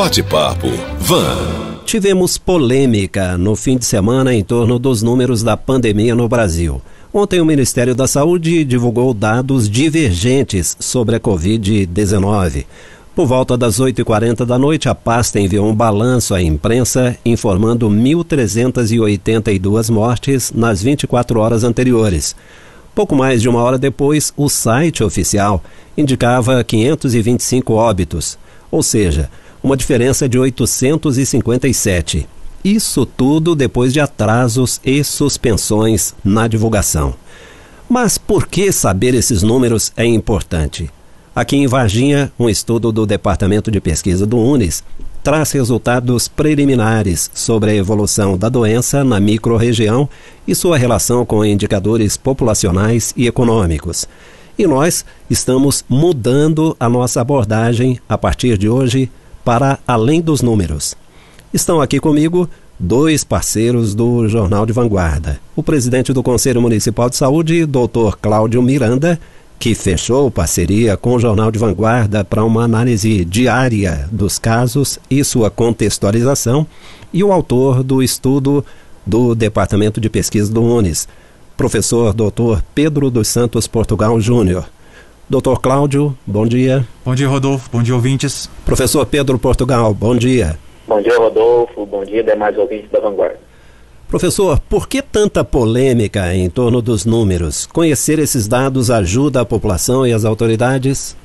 Bate-papo Van. Tivemos polêmica no fim de semana em torno dos números da pandemia no Brasil. Ontem, o Ministério da Saúde divulgou dados divergentes sobre a Covid-19. Por volta das 8h40 da noite, a pasta enviou um balanço à imprensa informando 1.382 mortes nas 24 horas anteriores. Pouco mais de uma hora depois, o site oficial indicava 525 óbitos, ou seja, uma diferença de 857. Isso tudo depois de atrasos e suspensões na divulgação. Mas por que saber esses números é importante? Aqui em Varginha, um estudo do Departamento de Pesquisa do UNES traz resultados preliminares sobre a evolução da doença na microrregião e sua relação com indicadores populacionais e econômicos. E nós estamos mudando a nossa abordagem a partir de hoje para além dos números. Estão aqui comigo dois parceiros do Jornal de Vanguarda. O presidente do Conselho Municipal de Saúde, doutor Cláudio Miranda, que fechou parceria com o Jornal de Vanguarda para uma análise diária dos casos e sua contextualização, e o autor do estudo do Departamento de Pesquisa do UNES, professor doutor Pedro dos Santos Portugal Júnior. Doutor Cláudio, bom dia. Bom dia, Rodolfo. Bom dia, ouvintes. Professor Pedro Portugal, bom dia. Bom dia, Rodolfo. Bom dia, demais ouvintes da Vanguarda. Professor, por que tanta polêmica em torno dos números? Conhecer esses dados ajuda a população e as autoridades?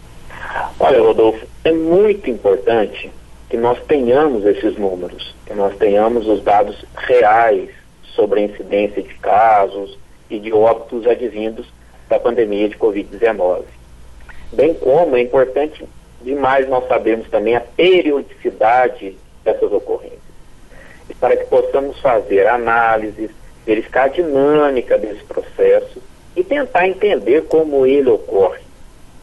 Olha, Rodolfo, é muito importante que nós tenhamos esses números, que nós tenhamos os dados reais sobre a incidência de casos e de óbitos advindos da pandemia de Covid-19 bem como é importante demais nós sabermos também a periodicidade dessas ocorrências. E para que possamos fazer análises, verificar a dinâmica desse processo e tentar entender como ele ocorre.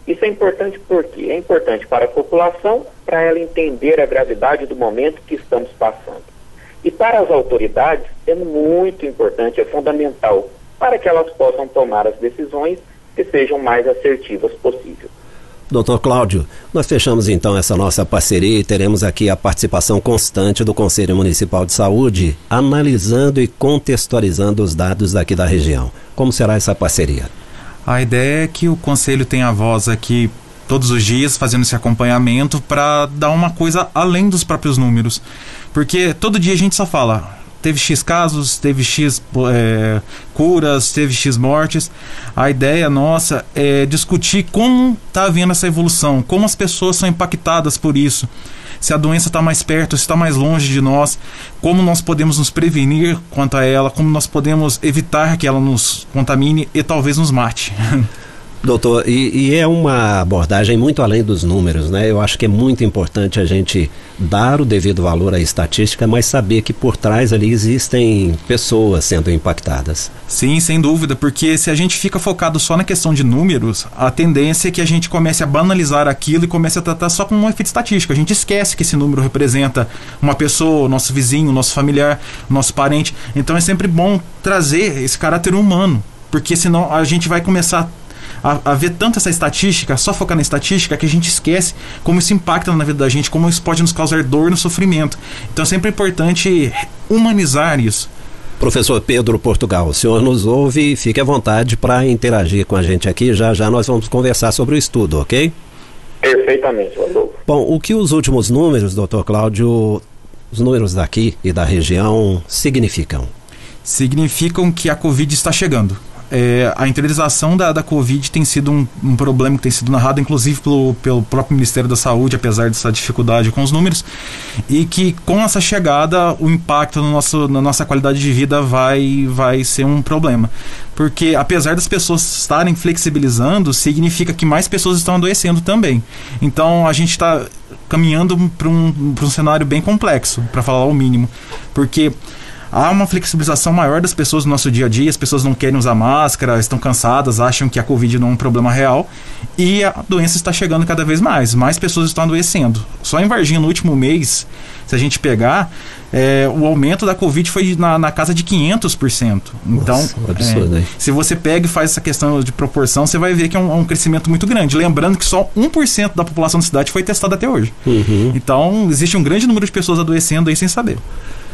Isso é importante porque é importante para a população, para ela entender a gravidade do momento que estamos passando. E para as autoridades é muito importante, é fundamental, para que elas possam tomar as decisões que sejam mais assertivas possível. Doutor Cláudio, nós fechamos então essa nossa parceria e teremos aqui a participação constante do Conselho Municipal de Saúde, analisando e contextualizando os dados daqui da região. Como será essa parceria? A ideia é que o Conselho tenha voz aqui todos os dias, fazendo esse acompanhamento para dar uma coisa além dos próprios números. Porque todo dia a gente só fala, teve X casos, teve X é, curas, teve X mortes. A ideia nossa é discutir como está havendo essa evolução, como as pessoas são impactadas por isso. Se a doença está mais perto, se está mais longe de nós, como nós podemos nos prevenir quanto a ela, como nós podemos evitar que ela nos contamine e talvez nos mate. Doutor, e, e, é uma abordagem muito além dos números, né? Eu acho que é muito importante a gente dar o devido valor à estatística, mas saber que por trás ali existem pessoas sendo impactadas. Sim, sem dúvida, porque se a gente fica focado só na questão de números, a tendência é que a gente comece a banalizar aquilo e comece a tratar só como um efeito estatístico. A gente esquece que esse número representa uma pessoa, nosso vizinho, nosso familiar, nosso parente. Então é sempre bom trazer esse caráter humano, porque senão a gente vai começar a, a, ver tanto essa estatística, só focar na estatística, que a gente esquece como isso impacta na vida da gente, como isso pode nos causar dor no sofrimento. Então é sempre importante humanizar isso. Professor Pedro Portugal, o senhor nos ouve e fique à vontade para interagir com a gente aqui. Já já nós vamos conversar sobre o estudo, ok? Perfeitamente, Rodolfo. Bom, o que os últimos números, doutor Cláudio, os números daqui e da região significam? Significam que a Covid está chegando é, a interiorização da, da Covid tem sido um, um, problema que tem sido narrado, inclusive pelo, pelo próprio Ministério da Saúde, apesar dessa dificuldade com os números, e que com essa chegada o impacto no nosso, na nossa qualidade de vida vai, vai ser um problema. Porque apesar das pessoas estarem flexibilizando, significa que mais pessoas estão adoecendo também. Então a gente está caminhando para um, um cenário bem complexo, para falar o mínimo. Porque há uma flexibilização maior das pessoas no nosso dia a dia, as pessoas não querem usar máscara, estão cansadas, acham que a Covid não é um problema real e a doença está chegando cada vez mais, mais pessoas estão adoecendo. Só em Varginha, no último mês, se a gente pegar, é, o aumento da Covid foi na, na casa de 500%. Então, Nossa, absurdo, é, se você pega e faz essa questão de proporção, você vai ver que é um, é um crescimento muito grande. Lembrando que só 1% da população da cidade foi testada até hoje. Uhum. Então, existe um grande número de pessoas adoecendo aí sem saber.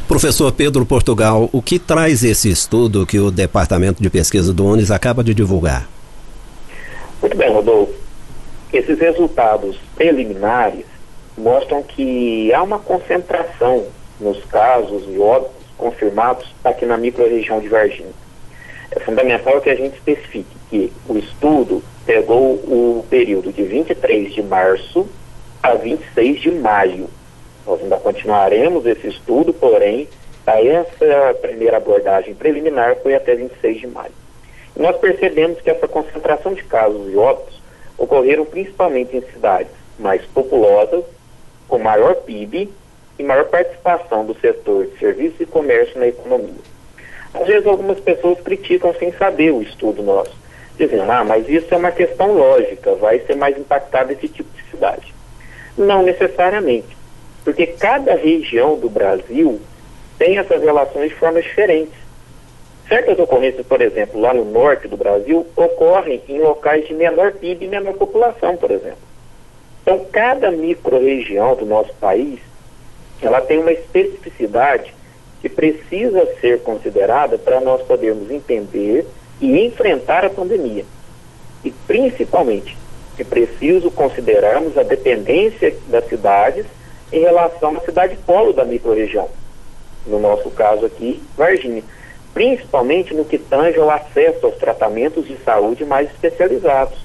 Professor Pedro Portugal, o que traz esse estudo que o Departamento de Pesquisa do UNES acaba de divulgar? Muito bem, Rodolfo. Esses resultados preliminares mostram que há uma concentração nos casos e óbitos confirmados aqui na microrregião de Varginha. É fundamental que a gente especifique que o estudo pegou o período de 23 de março a 26 de maio. Nós ainda continuaremos esse estudo, porém, essa primeira abordagem preliminar foi até 26 de maio. E nós percebemos que essa concentração de casos e óbitos ocorreram principalmente em cidades mais populosas, com maior PIB e maior participação do setor de serviços e comércio na economia. Às vezes algumas pessoas criticam sem saber o estudo nosso, dizendo, ah, mas isso é uma questão lógica, vai ser mais impactado esse tipo de cidade. Não necessariamente, porque cada região do Brasil tem essas relações de formas diferentes. Certas ocorrências, por exemplo, lá no norte do Brasil, ocorrem em locais de menor PIB e menor população, por exemplo. Então, cada micro-região do nosso país ela tem uma especificidade que precisa ser considerada para nós podermos entender e enfrentar a pandemia. E principalmente, é preciso considerarmos a dependência das cidades em relação à cidade polo da microrregião. No nosso caso aqui, Varginha. Principalmente no que tange ao acesso aos tratamentos de saúde mais especializados.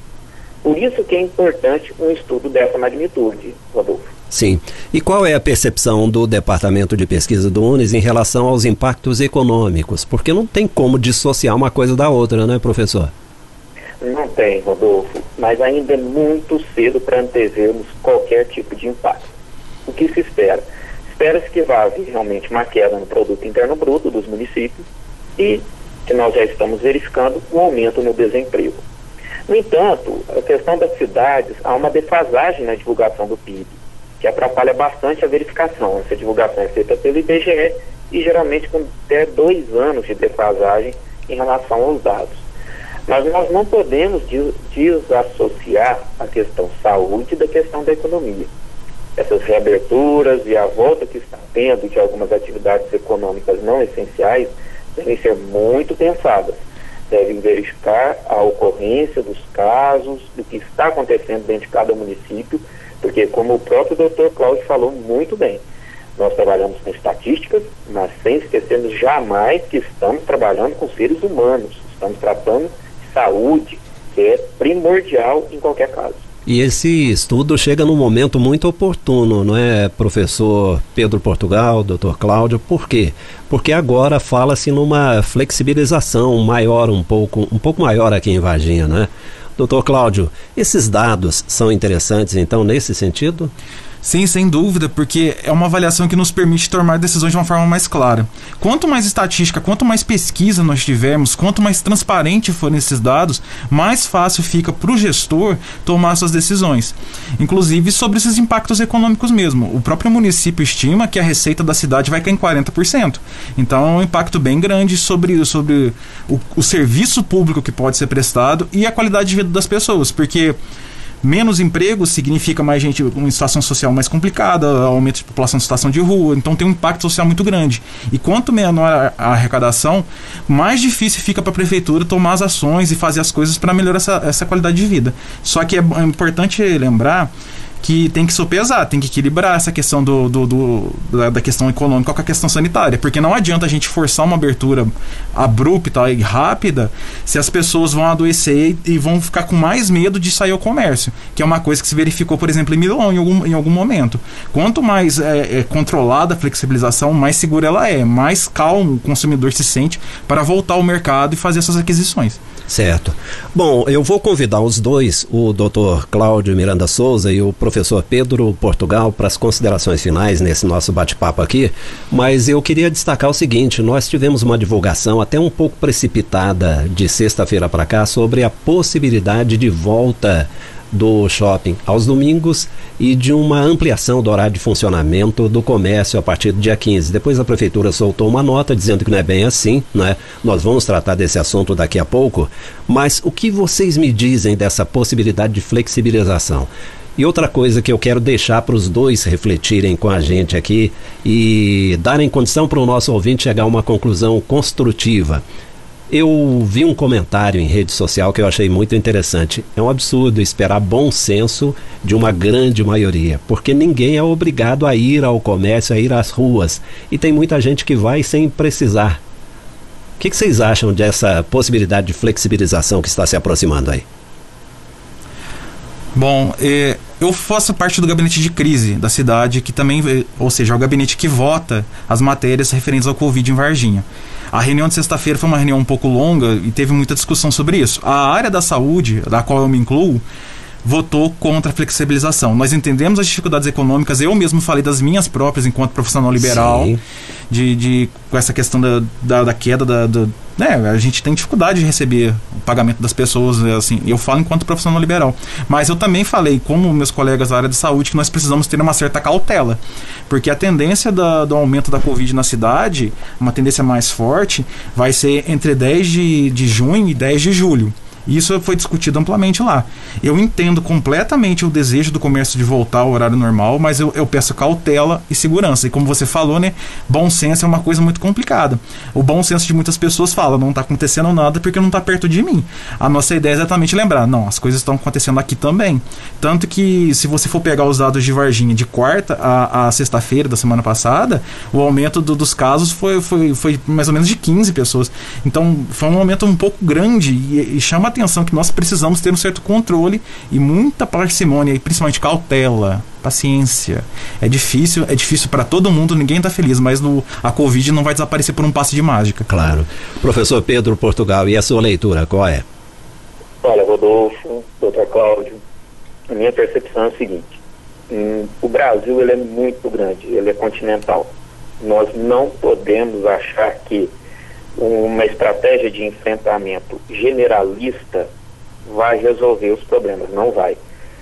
Por isso que é importante um estudo dessa magnitude, Rodolfo. Sim. E qual é a percepção do Departamento de Pesquisa do UNES em relação aos impactos econômicos? Porque não tem como dissociar uma coisa da outra, né, professor? Não tem, Rodolfo, mas ainda é muito cedo para antevermos qualquer tipo de impacto. O que se espera? Espera-se que vá haver realmente uma queda no produto interno bruto dos municípios e que nós já estamos verificando um aumento no desemprego. No entanto, a questão das cidades, há uma defasagem na divulgação do PIB que atrapalha bastante a verificação. Essa divulgação é feita pelo IBGE e geralmente com até dois anos de defasagem em relação aos dados. Mas nós não podemos desassociar a questão saúde da questão da economia. Essas reaberturas e a volta que está tendo de algumas atividades econômicas não essenciais devem ser muito pensadas. Devem verificar a ocorrência dos casos, do que está acontecendo dentro de cada município, porque, como o próprio doutor Cláudio falou muito bem, nós trabalhamos com estatísticas, mas sem esquecermos jamais que estamos trabalhando com seres humanos, estamos tratando de saúde, que é primordial em qualquer caso. E esse estudo chega num momento muito oportuno, não é, professor Pedro Portugal, doutor Cláudio? Por quê? Porque agora fala-se numa flexibilização maior um pouco, um pouco maior aqui em Varginha, né? Doutor Cláudio, esses dados são interessantes, então, nesse sentido? Sim, sem dúvida, porque é uma avaliação que nos permite tomar decisões de uma forma mais clara. Quanto mais estatística, quanto mais pesquisa nós tivermos, quanto mais transparente forem esses dados, mais fácil fica para o gestor tomar suas decisões. Inclusive sobre esses impactos econômicos mesmo. O próprio município estima que a receita da cidade vai cair em 40%. Então é um impacto bem grande sobre, sobre o, o serviço público que pode ser prestado e a qualidade de vida das pessoas, porque Menos emprego significa mais gente em situação social mais complicada, aumento de população em situação de rua, então tem um impacto social muito grande. E quanto menor a arrecadação, mais difícil fica para a prefeitura tomar as ações e fazer as coisas para melhorar essa, essa qualidade de vida. Só que é, é importante lembrar que tem que sopesar, tem que equilibrar essa questão do, do, do da, da, questão econômica com a questão sanitária, porque não adianta a gente forçar uma abertura abrupta e rápida se as pessoas vão adoecer e, e vão ficar com mais medo de sair ao comércio, que é uma coisa que se verificou, por exemplo, em Milão em algum, em algum momento. Quanto mais é, é controlada a flexibilização, mais segura ela é, mais calmo o consumidor se sente para voltar ao mercado e fazer essas aquisições. Certo. Bom, eu vou convidar os dois, o Dr. Cláudio Miranda Souza e o professor Pedro Portugal, para as considerações finais nesse nosso bate-papo aqui. Mas eu queria destacar o seguinte: nós tivemos uma divulgação até um pouco precipitada de sexta-feira para cá sobre a possibilidade de volta do shopping aos domingos e de uma ampliação do horário de funcionamento do comércio a partir do dia 15. Depois a prefeitura soltou uma nota dizendo que não é bem assim, né? Nós vamos tratar desse assunto daqui a pouco, mas o que vocês me dizem dessa possibilidade de flexibilização? E outra coisa que eu quero deixar para os dois refletirem com a gente aqui e darem condição para o nosso ouvinte chegar a uma conclusão construtiva. Eu vi um comentário em rede social que eu achei muito interessante. É um absurdo esperar bom senso de uma grande maioria, porque ninguém é obrigado a ir ao comércio, a ir às ruas. E tem muita gente que vai sem precisar. O que, que vocês acham dessa possibilidade de flexibilização que está se aproximando aí? Bom, eh, eu faço parte do gabinete de crise da cidade, que também, ou seja, é o gabinete que vota as matérias referentes ao Covid em Varginha. A reunião de sexta-feira foi uma reunião um pouco longa e teve muita discussão sobre isso. A área da saúde, da qual eu me incluo, votou contra a flexibilização. Nós entendemos as dificuldades econômicas, eu mesmo falei das minhas próprias enquanto profissional liberal, de, de, com essa questão da, da, da queda da, da, né, a gente tem dificuldade de receber o pagamento das pessoas, assim, eu falo enquanto profissional liberal. Mas eu também falei, como meus colegas da área de saúde, que nós precisamos ter uma certa cautela, porque a tendência da, do aumento da Covid na cidade, uma tendência mais forte, vai ser entre 10 de, de junho e 10 de julho. Isso foi discutido amplamente lá. Eu entendo completamente o desejo do comércio de voltar ao horário normal, mas eu, eu, peço cautela e segurança. E como você falou, né, bom senso é uma coisa muito complicada. O bom senso de muitas pessoas fala, não está acontecendo nada porque não está perto de mim. A nossa ideia é exatamente lembrar, não, as coisas estão acontecendo aqui também. Tanto que se você for pegar os dados de Varginha de quarta a, a sexta-feira da semana passada, o aumento do, dos casos foi, foi, foi mais ou menos de 15 pessoas. Então foi um aumento um pouco grande e, e chama atenção que nós precisamos ter um certo controle e muita parcimônia e principalmente cautela, paciência. É difícil, é difícil para todo mundo, ninguém está feliz, mas no, a Covid não vai desaparecer por um passe de mágica. Claro. Professor Pedro Portugal, e a sua leitura, qual é? Olha, Rodolfo, doutor Cláudio, a minha percepção é a seguinte. Hum, o Brasil ele é muito grande, ele é continental. Nós não podemos achar que uma estratégia de enfrentamento generalista vai resolver os problemas, não vai.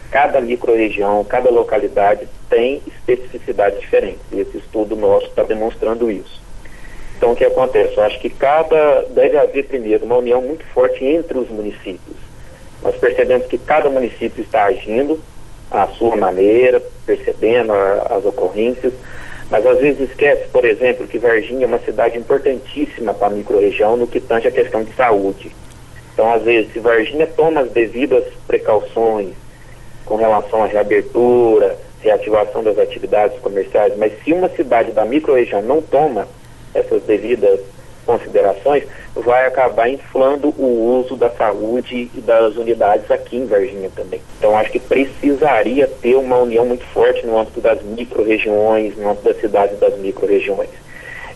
Cada microrregião, cada localidade tem especificidades diferentes. Esse estudo nosso está demonstrando isso. Então, o que acontece? Eu acho que cada deve haver primeiro uma união muito forte entre os municípios. Nós percebemos que cada município está agindo à sua maneira, percebendo a, as ocorrências, mas às vezes esquece, por exemplo, que Varginha é uma cidade importantíssima para a microrregião no que tange a questão de saúde. Então, às vezes, se Varginha toma as devidas precauções com relação à reabertura, reativação das atividades comerciais, mas se uma cidade da microrregião não toma essas devidas considerações, vai acabar inflando o uso da saúde e das unidades aqui em Varginha também. Então acho que precisaria ter uma união muito forte no âmbito das micro-regiões, no âmbito das cidades das micro-regiões.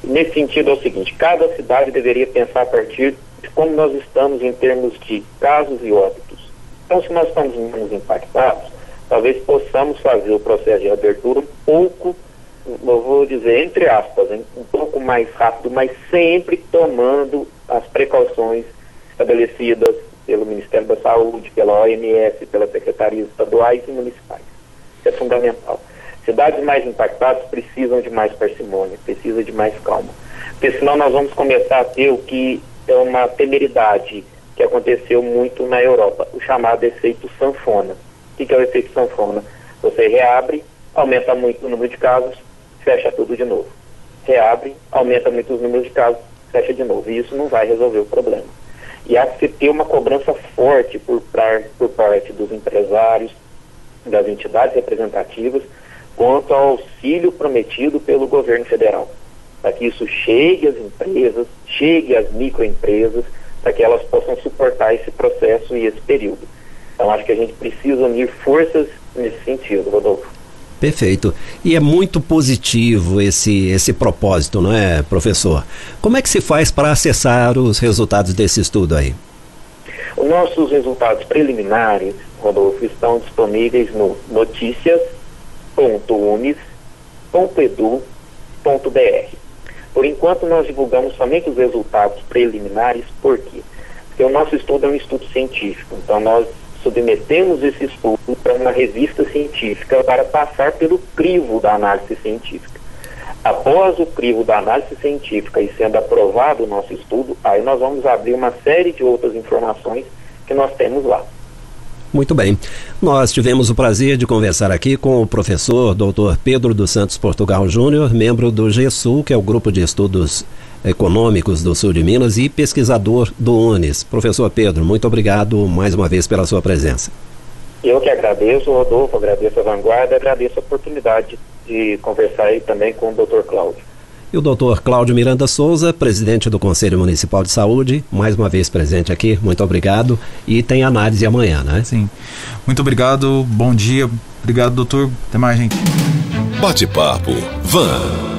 Nesse sentido é o seguinte, cada cidade deveria pensar a partir de como nós estamos em termos de casos e óbitos. Então se nós estamos menos impactados, talvez possamos fazer o processo de abertura um pouco eu vou dizer, entre aspas, um pouco mais rápido, mas sempre tomando as precauções estabelecidas pelo Ministério da Saúde, pela OMS, pelas secretarias estaduais e municipais. Isso é fundamental. Cidades mais impactadas precisam de mais parcimônia, precisam de mais calma. Porque senão nós vamos começar a ter o que é uma temeridade que aconteceu muito na Europa, o chamado efeito sanfona. O que é o efeito sanfona? Você reabre, aumenta muito o número de casos, fecha tudo de novo. Reabre, aumenta muito os números de casos, fecha de novo. E isso não vai resolver o problema. E há que ter uma cobrança forte por, por parte dos empresários, das entidades representativas, quanto ao auxílio prometido pelo governo federal. Para que isso chegue às empresas, chegue às microempresas, para que elas possam suportar esse processo e esse período. Então, acho que a gente precisa unir forças nesse sentido, Rodolfo. Perfeito. E é muito positivo esse, esse propósito, não é, professor? Como é que se faz para acessar os resultados desse estudo aí? Os nossos resultados preliminares, Rodolfo, estão disponíveis no noticias.unis.edu.br. Por enquanto, nós divulgamos somente os resultados preliminares, por quê? Porque o nosso estudo é um estudo científico, então nós submetemos esse estudo para uma revista científica para passar pelo crivo da análise científica. Após o crivo da análise científica e sendo aprovado o nosso estudo, aí nós vamos abrir uma série de outras informações que nós temos lá. Muito bem. Nós tivemos o prazer de conversar aqui com o professor Dr. Pedro dos Santos Portugal Júnior, membro do GESUL, que é o Grupo de Estudos Econômicos do Sul de Minas e pesquisador do UNES. Professor Pedro, muito obrigado mais uma vez pela sua presença. Eu que agradeço, Rodolfo, agradeço a Vanguarda, agradeço a oportunidade de conversar aí também com o Dr. Cláudio. E o doutor Cláudio Miranda Souza, presidente do Conselho Municipal de Saúde, mais uma vez presente aqui, muito obrigado. E tem análise amanhã, né? Sim. Muito obrigado, bom dia. Obrigado, doutor. Até mais, gente. Bate-papo. Van.